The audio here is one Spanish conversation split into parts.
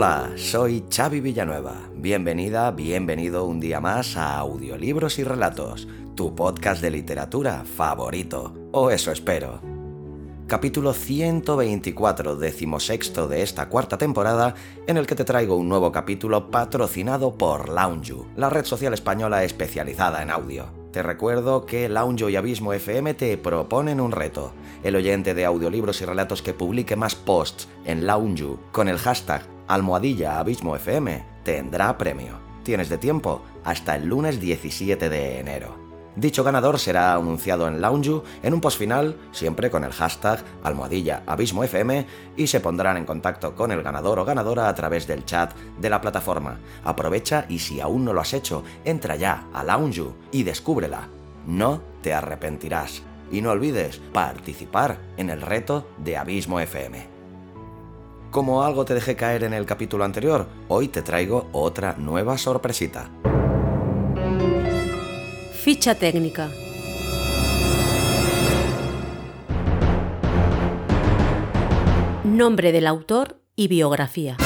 Hola, soy Xavi Villanueva. Bienvenida, bienvenido un día más a Audiolibros y Relatos, tu podcast de literatura favorito. O eso espero. Capítulo 124, decimosexto de esta cuarta temporada, en el que te traigo un nuevo capítulo patrocinado por Lounge, la red social española especializada en audio. Te recuerdo que Lounge y Abismo FM te proponen un reto. El oyente de audiolibros y relatos que publique más posts en Lounge con el hashtag almohadilla abismo FM tendrá premio. Tienes de tiempo hasta el lunes 17 de enero. Dicho ganador será anunciado en Lounge en un post final, siempre con el hashtag almohadilla abismo FM, y se pondrán en contacto con el ganador o ganadora a través del chat de la plataforma. Aprovecha y si aún no lo has hecho, entra ya a Lounge y descúbrela. No te arrepentirás. Y no olvides participar en el reto de Abismo FM. Como algo te dejé caer en el capítulo anterior, hoy te traigo otra nueva sorpresita. Ficha técnica. Nombre del autor y biografía.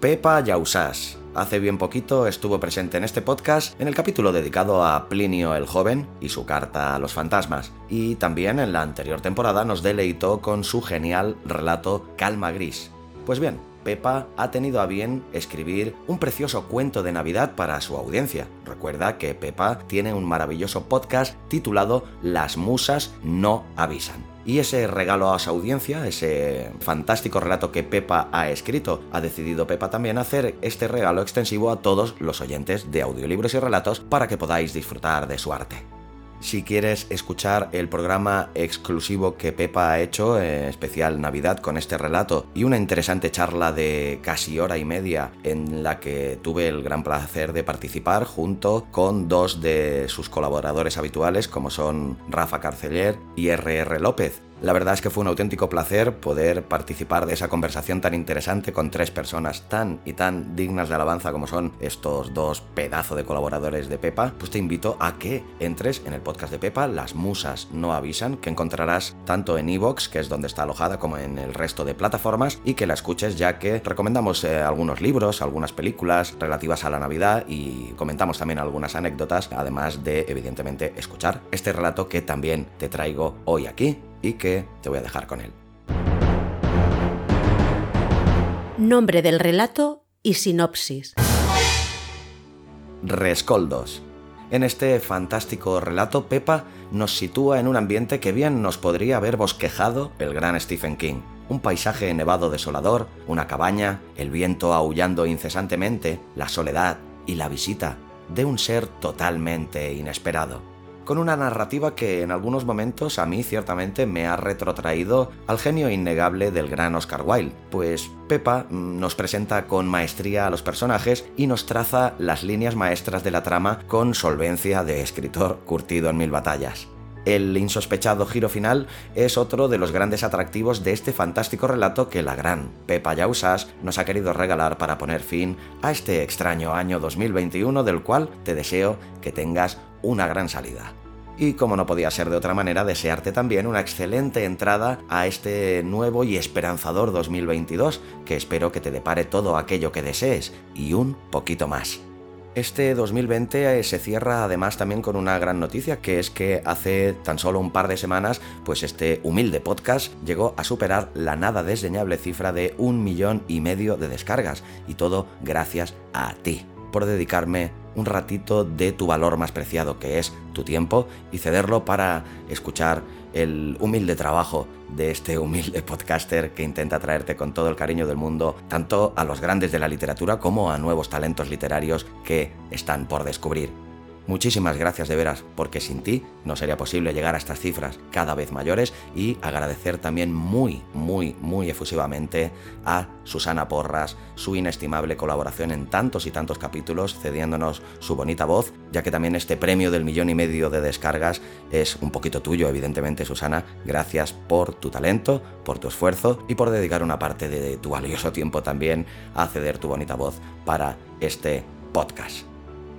Pepa Yausás. Hace bien poquito estuvo presente en este podcast en el capítulo dedicado a Plinio el Joven y su carta a los fantasmas, y también en la anterior temporada nos deleitó con su genial relato Calma Gris. Pues bien, Pepa ha tenido a bien escribir un precioso cuento de Navidad para su audiencia. Recuerda que Pepa tiene un maravilloso podcast titulado Las musas no avisan. Y ese regalo a su audiencia, ese fantástico relato que Pepa ha escrito, ha decidido Pepa también hacer este regalo extensivo a todos los oyentes de audiolibros y relatos para que podáis disfrutar de su arte. Si quieres escuchar el programa exclusivo que Pepa ha hecho, en especial Navidad, con este relato y una interesante charla de casi hora y media en la que tuve el gran placer de participar junto con dos de sus colaboradores habituales como son Rafa Carceller y RR López, la verdad es que fue un auténtico placer poder participar de esa conversación tan interesante con tres personas tan y tan dignas de alabanza como son estos dos pedazos de colaboradores de Pepa. Pues te invito a que entres en el podcast de Pepa, Las Musas no avisan, que encontrarás tanto en Evox, que es donde está alojada, como en el resto de plataformas, y que la escuches ya que recomendamos eh, algunos libros, algunas películas relativas a la Navidad y comentamos también algunas anécdotas, además de evidentemente escuchar este relato que también te traigo hoy aquí y que te voy a dejar con él. Nombre del relato y sinopsis. Rescoldos. En este fantástico relato, Pepa nos sitúa en un ambiente que bien nos podría haber bosquejado el gran Stephen King. Un paisaje nevado desolador, una cabaña, el viento aullando incesantemente, la soledad y la visita de un ser totalmente inesperado con una narrativa que en algunos momentos a mí ciertamente me ha retrotraído al genio innegable del gran Oscar Wilde, pues Pepa nos presenta con maestría a los personajes y nos traza las líneas maestras de la trama con solvencia de escritor curtido en mil batallas. El insospechado giro final es otro de los grandes atractivos de este fantástico relato que la gran Pepa Yausas nos ha querido regalar para poner fin a este extraño año 2021 del cual te deseo que tengas una gran salida. Y como no podía ser de otra manera, desearte también una excelente entrada a este nuevo y esperanzador 2022, que espero que te depare todo aquello que desees y un poquito más. Este 2020 eh, se cierra además también con una gran noticia, que es que hace tan solo un par de semanas, pues este humilde podcast llegó a superar la nada desdeñable cifra de un millón y medio de descargas, y todo gracias a ti, por dedicarme un ratito de tu valor más preciado, que es tu tiempo, y cederlo para escuchar el humilde trabajo de este humilde podcaster que intenta traerte con todo el cariño del mundo tanto a los grandes de la literatura como a nuevos talentos literarios que están por descubrir. Muchísimas gracias de veras, porque sin ti no sería posible llegar a estas cifras cada vez mayores y agradecer también muy, muy, muy efusivamente a Susana Porras su inestimable colaboración en tantos y tantos capítulos, cediéndonos su bonita voz, ya que también este premio del millón y medio de descargas es un poquito tuyo, evidentemente, Susana. Gracias por tu talento, por tu esfuerzo y por dedicar una parte de tu valioso tiempo también a ceder tu bonita voz para este podcast.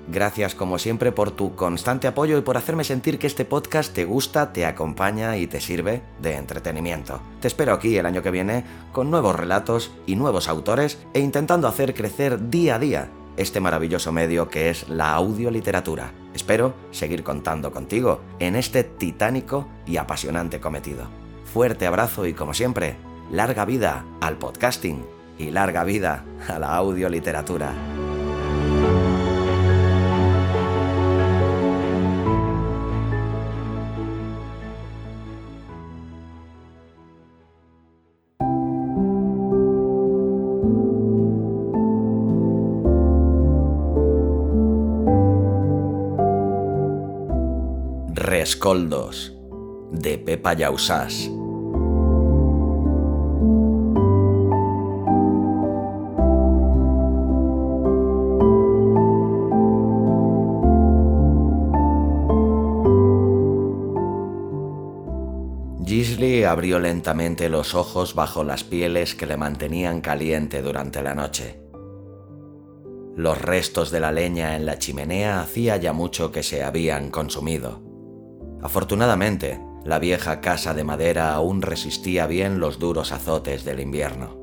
Gracias como siempre por tu constante apoyo y por hacerme sentir que este podcast te gusta, te acompaña y te sirve de entretenimiento. Te espero aquí el año que viene con nuevos relatos y nuevos autores e intentando hacer crecer día a día este maravilloso medio que es la audioliteratura. Espero seguir contando contigo en este titánico y apasionante cometido. Fuerte abrazo y como siempre, larga vida al podcasting y larga vida a la audioliteratura. Rescoldos de Pepa Yausás. Gisli abrió lentamente los ojos bajo las pieles que le mantenían caliente durante la noche. Los restos de la leña en la chimenea hacía ya mucho que se habían consumido. Afortunadamente, la vieja casa de madera aún resistía bien los duros azotes del invierno.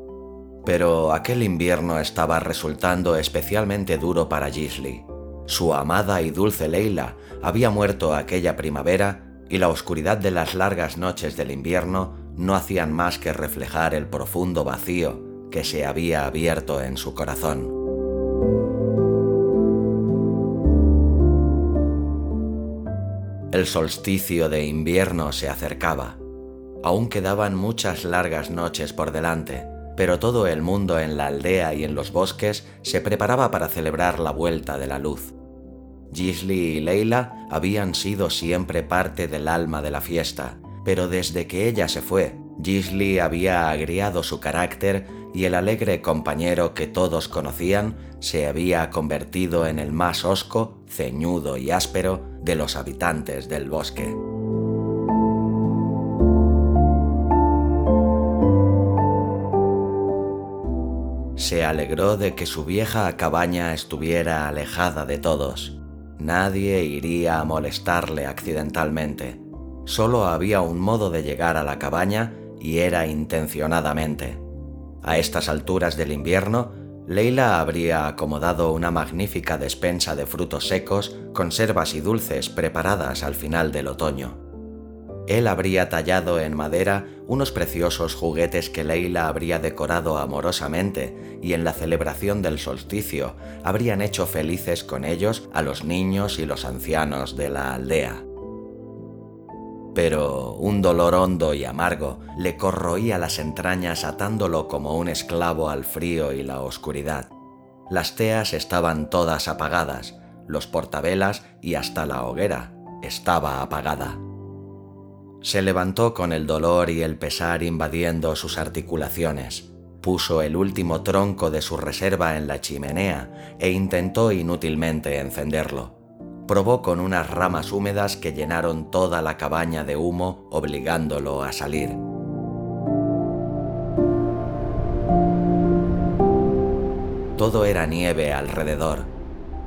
Pero aquel invierno estaba resultando especialmente duro para Gisli. Su amada y dulce Leila había muerto aquella primavera y la oscuridad de las largas noches del invierno no hacían más que reflejar el profundo vacío que se había abierto en su corazón. El solsticio de invierno se acercaba. Aún quedaban muchas largas noches por delante, pero todo el mundo en la aldea y en los bosques se preparaba para celebrar la vuelta de la luz. Gisli y Leila habían sido siempre parte del alma de la fiesta, pero desde que ella se fue, Gisli había agriado su carácter y el alegre compañero que todos conocían se había convertido en el más hosco, ceñudo y áspero de los habitantes del bosque. Se alegró de que su vieja cabaña estuviera alejada de todos. Nadie iría a molestarle accidentalmente. Solo había un modo de llegar a la cabaña y era intencionadamente. A estas alturas del invierno, Leila habría acomodado una magnífica despensa de frutos secos, conservas y dulces preparadas al final del otoño. Él habría tallado en madera unos preciosos juguetes que Leila habría decorado amorosamente y en la celebración del solsticio habrían hecho felices con ellos a los niños y los ancianos de la aldea pero un dolor hondo y amargo le corroía las entrañas atándolo como un esclavo al frío y la oscuridad. Las teas estaban todas apagadas, los portavelas y hasta la hoguera estaba apagada. Se levantó con el dolor y el pesar invadiendo sus articulaciones. Puso el último tronco de su reserva en la chimenea e intentó inútilmente encenderlo probó con unas ramas húmedas que llenaron toda la cabaña de humo, obligándolo a salir. Todo era nieve alrededor.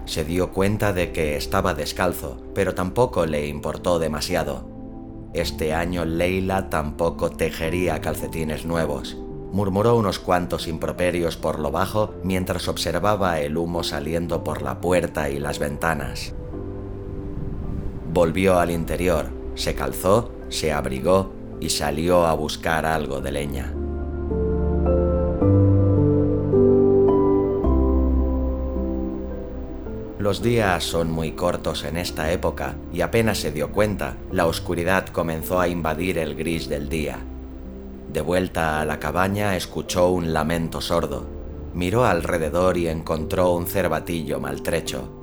Se dio cuenta de que estaba descalzo, pero tampoco le importó demasiado. Este año Leila tampoco tejería calcetines nuevos. Murmuró unos cuantos improperios por lo bajo mientras observaba el humo saliendo por la puerta y las ventanas. Volvió al interior, se calzó, se abrigó y salió a buscar algo de leña. Los días son muy cortos en esta época y apenas se dio cuenta, la oscuridad comenzó a invadir el gris del día. De vuelta a la cabaña escuchó un lamento sordo. Miró alrededor y encontró un cervatillo maltrecho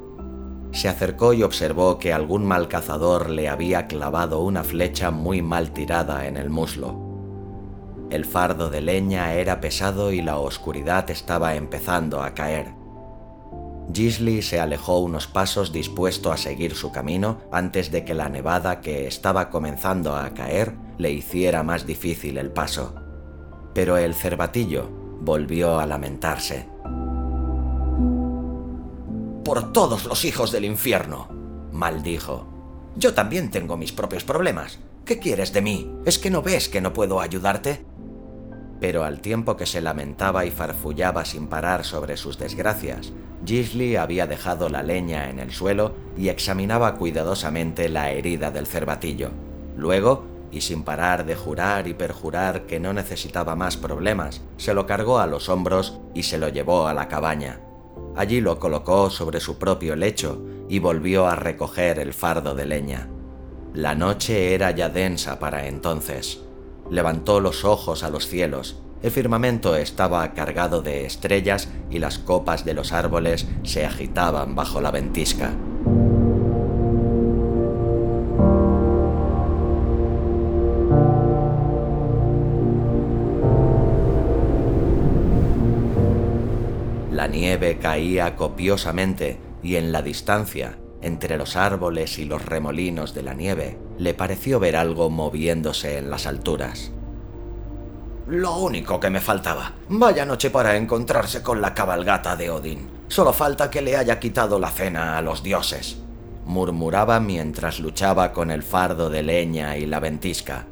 se acercó y observó que algún mal cazador le había clavado una flecha muy mal tirada en el muslo. El fardo de leña era pesado y la oscuridad estaba empezando a caer. Gisli se alejó unos pasos dispuesto a seguir su camino antes de que la nevada que estaba comenzando a caer le hiciera más difícil el paso. Pero el cervatillo volvió a lamentarse. Por todos los hijos del infierno, maldijo. Yo también tengo mis propios problemas. ¿Qué quieres de mí? ¿Es que no ves que no puedo ayudarte? Pero al tiempo que se lamentaba y farfullaba sin parar sobre sus desgracias, Gisli había dejado la leña en el suelo y examinaba cuidadosamente la herida del cervatillo. Luego, y sin parar de jurar y perjurar que no necesitaba más problemas, se lo cargó a los hombros y se lo llevó a la cabaña. Allí lo colocó sobre su propio lecho y volvió a recoger el fardo de leña. La noche era ya densa para entonces. Levantó los ojos a los cielos. El firmamento estaba cargado de estrellas y las copas de los árboles se agitaban bajo la ventisca. Nieve caía copiosamente y en la distancia, entre los árboles y los remolinos de la nieve, le pareció ver algo moviéndose en las alturas. Lo único que me faltaba. Vaya noche para encontrarse con la cabalgata de Odín. Solo falta que le haya quitado la cena a los dioses. Murmuraba mientras luchaba con el fardo de leña y la ventisca.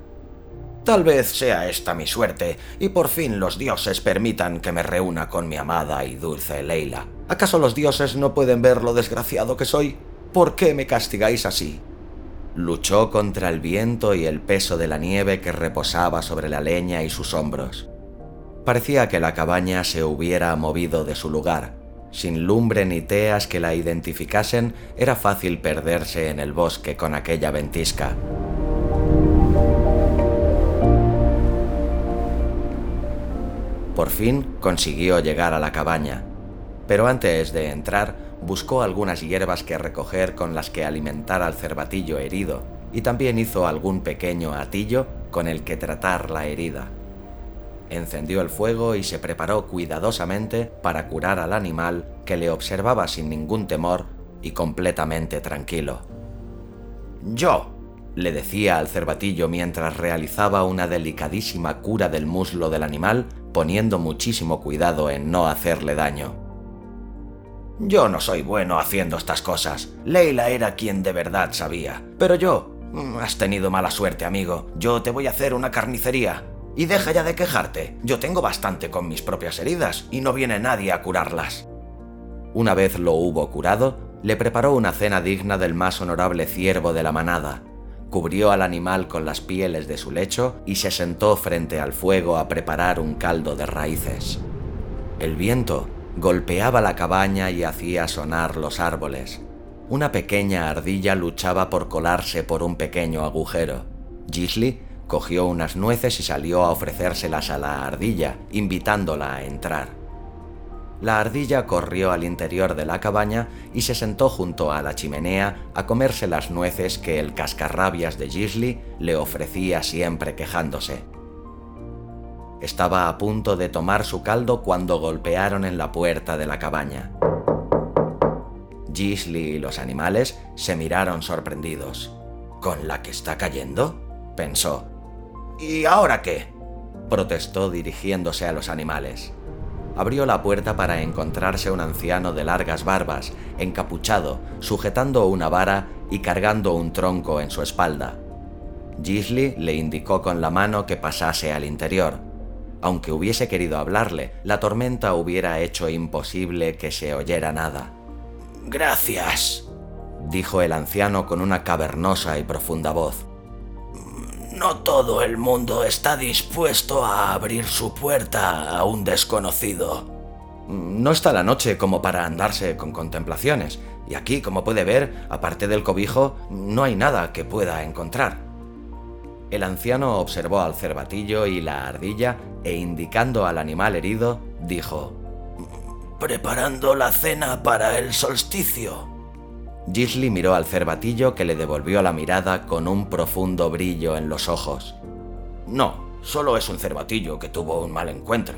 Tal vez sea esta mi suerte y por fin los dioses permitan que me reúna con mi amada y dulce Leila. ¿Acaso los dioses no pueden ver lo desgraciado que soy? ¿Por qué me castigáis así? Luchó contra el viento y el peso de la nieve que reposaba sobre la leña y sus hombros. Parecía que la cabaña se hubiera movido de su lugar. Sin lumbre ni teas que la identificasen, era fácil perderse en el bosque con aquella ventisca. Por fin consiguió llegar a la cabaña, pero antes de entrar buscó algunas hierbas que recoger con las que alimentar al cervatillo herido y también hizo algún pequeño atillo con el que tratar la herida. Encendió el fuego y se preparó cuidadosamente para curar al animal que le observaba sin ningún temor y completamente tranquilo. Yo, le decía al cervatillo mientras realizaba una delicadísima cura del muslo del animal, poniendo muchísimo cuidado en no hacerle daño. Yo no soy bueno haciendo estas cosas. Leila era quien de verdad sabía. Pero yo... Mm, has tenido mala suerte, amigo. Yo te voy a hacer una carnicería. Y deja ya de quejarte. Yo tengo bastante con mis propias heridas y no viene nadie a curarlas. Una vez lo hubo curado, le preparó una cena digna del más honorable ciervo de la manada, cubrió al animal con las pieles de su lecho y se sentó frente al fuego a preparar un caldo de raíces. El viento golpeaba la cabaña y hacía sonar los árboles. Una pequeña ardilla luchaba por colarse por un pequeño agujero. Gisli cogió unas nueces y salió a ofrecérselas a la ardilla, invitándola a entrar. La ardilla corrió al interior de la cabaña y se sentó junto a la chimenea a comerse las nueces que el cascarrabias de Gisli le ofrecía siempre quejándose. Estaba a punto de tomar su caldo cuando golpearon en la puerta de la cabaña. Gisli y los animales se miraron sorprendidos. ¿Con la que está cayendo? pensó. ¿Y ahora qué? protestó dirigiéndose a los animales abrió la puerta para encontrarse un anciano de largas barbas, encapuchado, sujetando una vara y cargando un tronco en su espalda. Gisli le indicó con la mano que pasase al interior. Aunque hubiese querido hablarle, la tormenta hubiera hecho imposible que se oyera nada. Gracias, dijo el anciano con una cavernosa y profunda voz. No todo el mundo está dispuesto a abrir su puerta a un desconocido. No está la noche como para andarse con contemplaciones, y aquí, como puede ver, aparte del cobijo, no hay nada que pueda encontrar. El anciano observó al cervatillo y la ardilla e indicando al animal herido, dijo, Preparando la cena para el solsticio. Gisli miró al cervatillo que le devolvió la mirada con un profundo brillo en los ojos. No, solo es un cervatillo que tuvo un mal encuentro.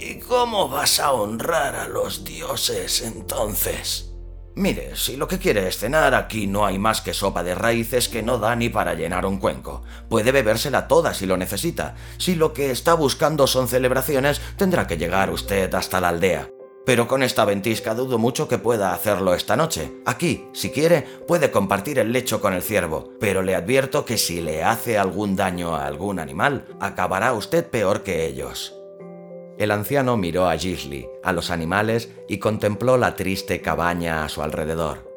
¿Y cómo vas a honrar a los dioses entonces? Mire, si lo que quiere es cenar, aquí no hay más que sopa de raíces que no da ni para llenar un cuenco. Puede bebérsela toda si lo necesita. Si lo que está buscando son celebraciones, tendrá que llegar usted hasta la aldea. Pero con esta ventisca dudo mucho que pueda hacerlo esta noche. Aquí, si quiere, puede compartir el lecho con el ciervo, pero le advierto que si le hace algún daño a algún animal, acabará usted peor que ellos. El anciano miró a Gisli, a los animales y contempló la triste cabaña a su alrededor.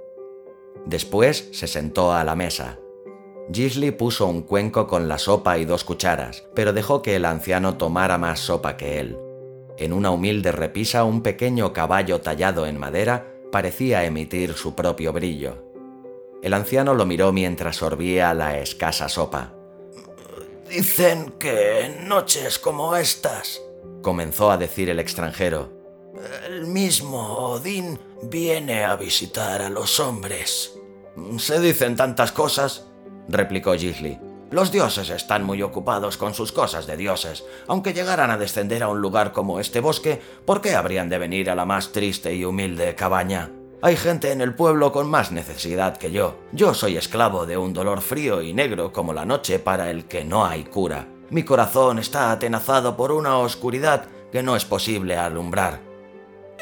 Después se sentó a la mesa. Gisli puso un cuenco con la sopa y dos cucharas, pero dejó que el anciano tomara más sopa que él. En una humilde repisa un pequeño caballo tallado en madera parecía emitir su propio brillo. El anciano lo miró mientras sorbía la escasa sopa. Dicen que en noches como estas comenzó a decir el extranjero. El mismo Odín viene a visitar a los hombres. Se dicen tantas cosas, replicó Gisli. Los dioses están muy ocupados con sus cosas de dioses. Aunque llegaran a descender a un lugar como este bosque, ¿por qué habrían de venir a la más triste y humilde cabaña? Hay gente en el pueblo con más necesidad que yo. Yo soy esclavo de un dolor frío y negro como la noche para el que no hay cura. Mi corazón está atenazado por una oscuridad que no es posible alumbrar.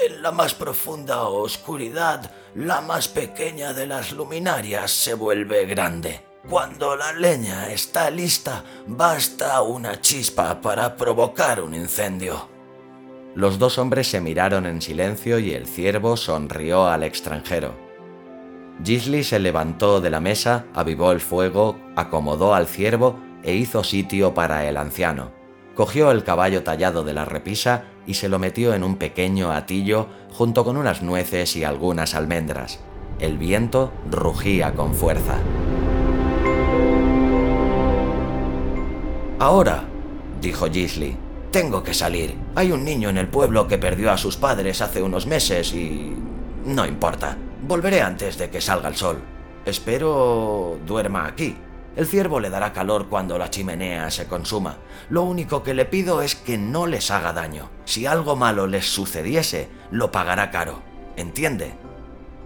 En la más profunda oscuridad, la más pequeña de las luminarias se vuelve grande. Cuando la leña está lista, basta una chispa para provocar un incendio. Los dos hombres se miraron en silencio y el ciervo sonrió al extranjero. Gisli se levantó de la mesa, avivó el fuego, acomodó al ciervo e hizo sitio para el anciano. Cogió el caballo tallado de la repisa y se lo metió en un pequeño atillo junto con unas nueces y algunas almendras. El viento rugía con fuerza. Ahora, dijo Gisli, tengo que salir. Hay un niño en el pueblo que perdió a sus padres hace unos meses y... no importa. Volveré antes de que salga el sol. Espero duerma aquí. El ciervo le dará calor cuando la chimenea se consuma. Lo único que le pido es que no les haga daño. Si algo malo les sucediese, lo pagará caro. ¿Entiende?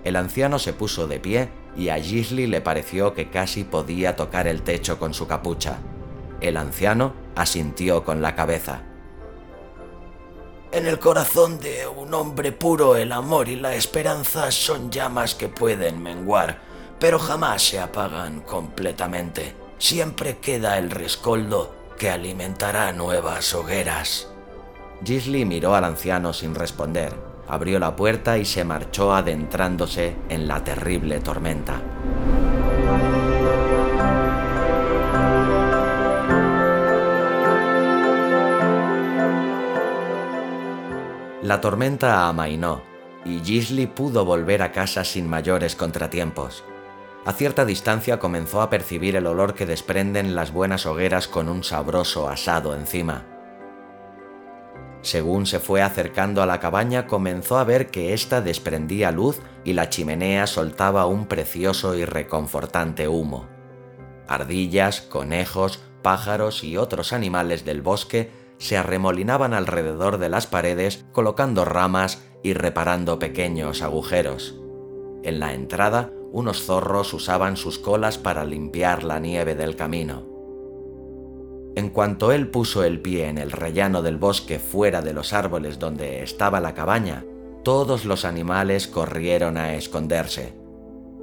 El anciano se puso de pie y a Gisli le pareció que casi podía tocar el techo con su capucha. El anciano asintió con la cabeza. En el corazón de un hombre puro el amor y la esperanza son llamas que pueden menguar pero jamás se apagan completamente. Siempre queda el rescoldo que alimentará nuevas hogueras. Gisli miró al anciano sin responder, abrió la puerta y se marchó adentrándose en la terrible tormenta. La tormenta amainó y Gisli pudo volver a casa sin mayores contratiempos. A cierta distancia comenzó a percibir el olor que desprenden las buenas hogueras con un sabroso asado encima. Según se fue acercando a la cabaña comenzó a ver que ésta desprendía luz y la chimenea soltaba un precioso y reconfortante humo. Ardillas, conejos, pájaros y otros animales del bosque se arremolinaban alrededor de las paredes colocando ramas y reparando pequeños agujeros. En la entrada unos zorros usaban sus colas para limpiar la nieve del camino. En cuanto él puso el pie en el rellano del bosque fuera de los árboles donde estaba la cabaña, todos los animales corrieron a esconderse.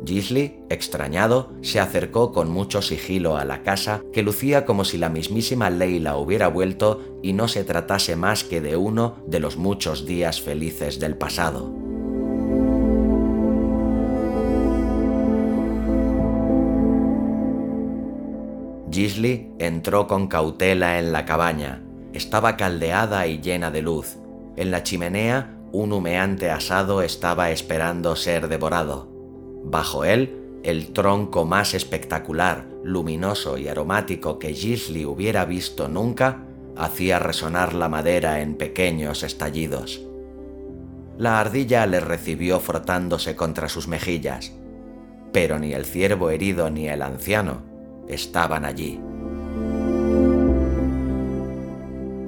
Gisli, extrañado, se acercó con mucho sigilo a la casa que lucía como si la mismísima Leila hubiera vuelto y no se tratase más que de uno de los muchos días felices del pasado. Gisli entró con cautela en la cabaña. Estaba caldeada y llena de luz. En la chimenea, un humeante asado estaba esperando ser devorado. Bajo él, el tronco más espectacular, luminoso y aromático que Gisli hubiera visto nunca, hacía resonar la madera en pequeños estallidos. La ardilla le recibió frotándose contra sus mejillas. pero ni el ciervo herido ni el anciano estaban allí.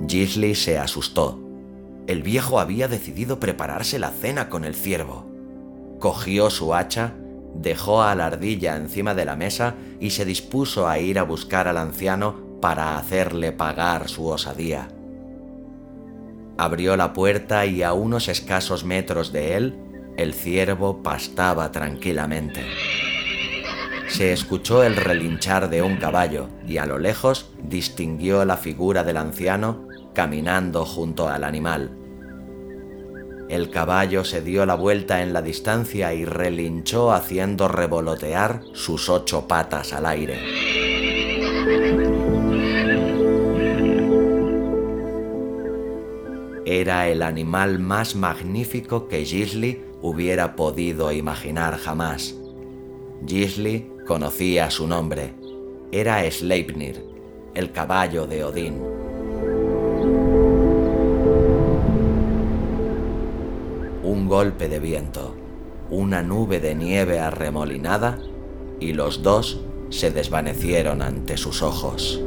Gisli se asustó. El viejo había decidido prepararse la cena con el ciervo. Cogió su hacha, dejó a la ardilla encima de la mesa y se dispuso a ir a buscar al anciano para hacerle pagar su osadía. Abrió la puerta y a unos escasos metros de él, el ciervo pastaba tranquilamente. Se escuchó el relinchar de un caballo y a lo lejos distinguió la figura del anciano caminando junto al animal. El caballo se dio la vuelta en la distancia y relinchó haciendo revolotear sus ocho patas al aire. Era el animal más magnífico que Gisli hubiera podido imaginar jamás. Gisli conocía su nombre. Era Sleipnir, el caballo de Odín. Un golpe de viento, una nube de nieve arremolinada y los dos se desvanecieron ante sus ojos.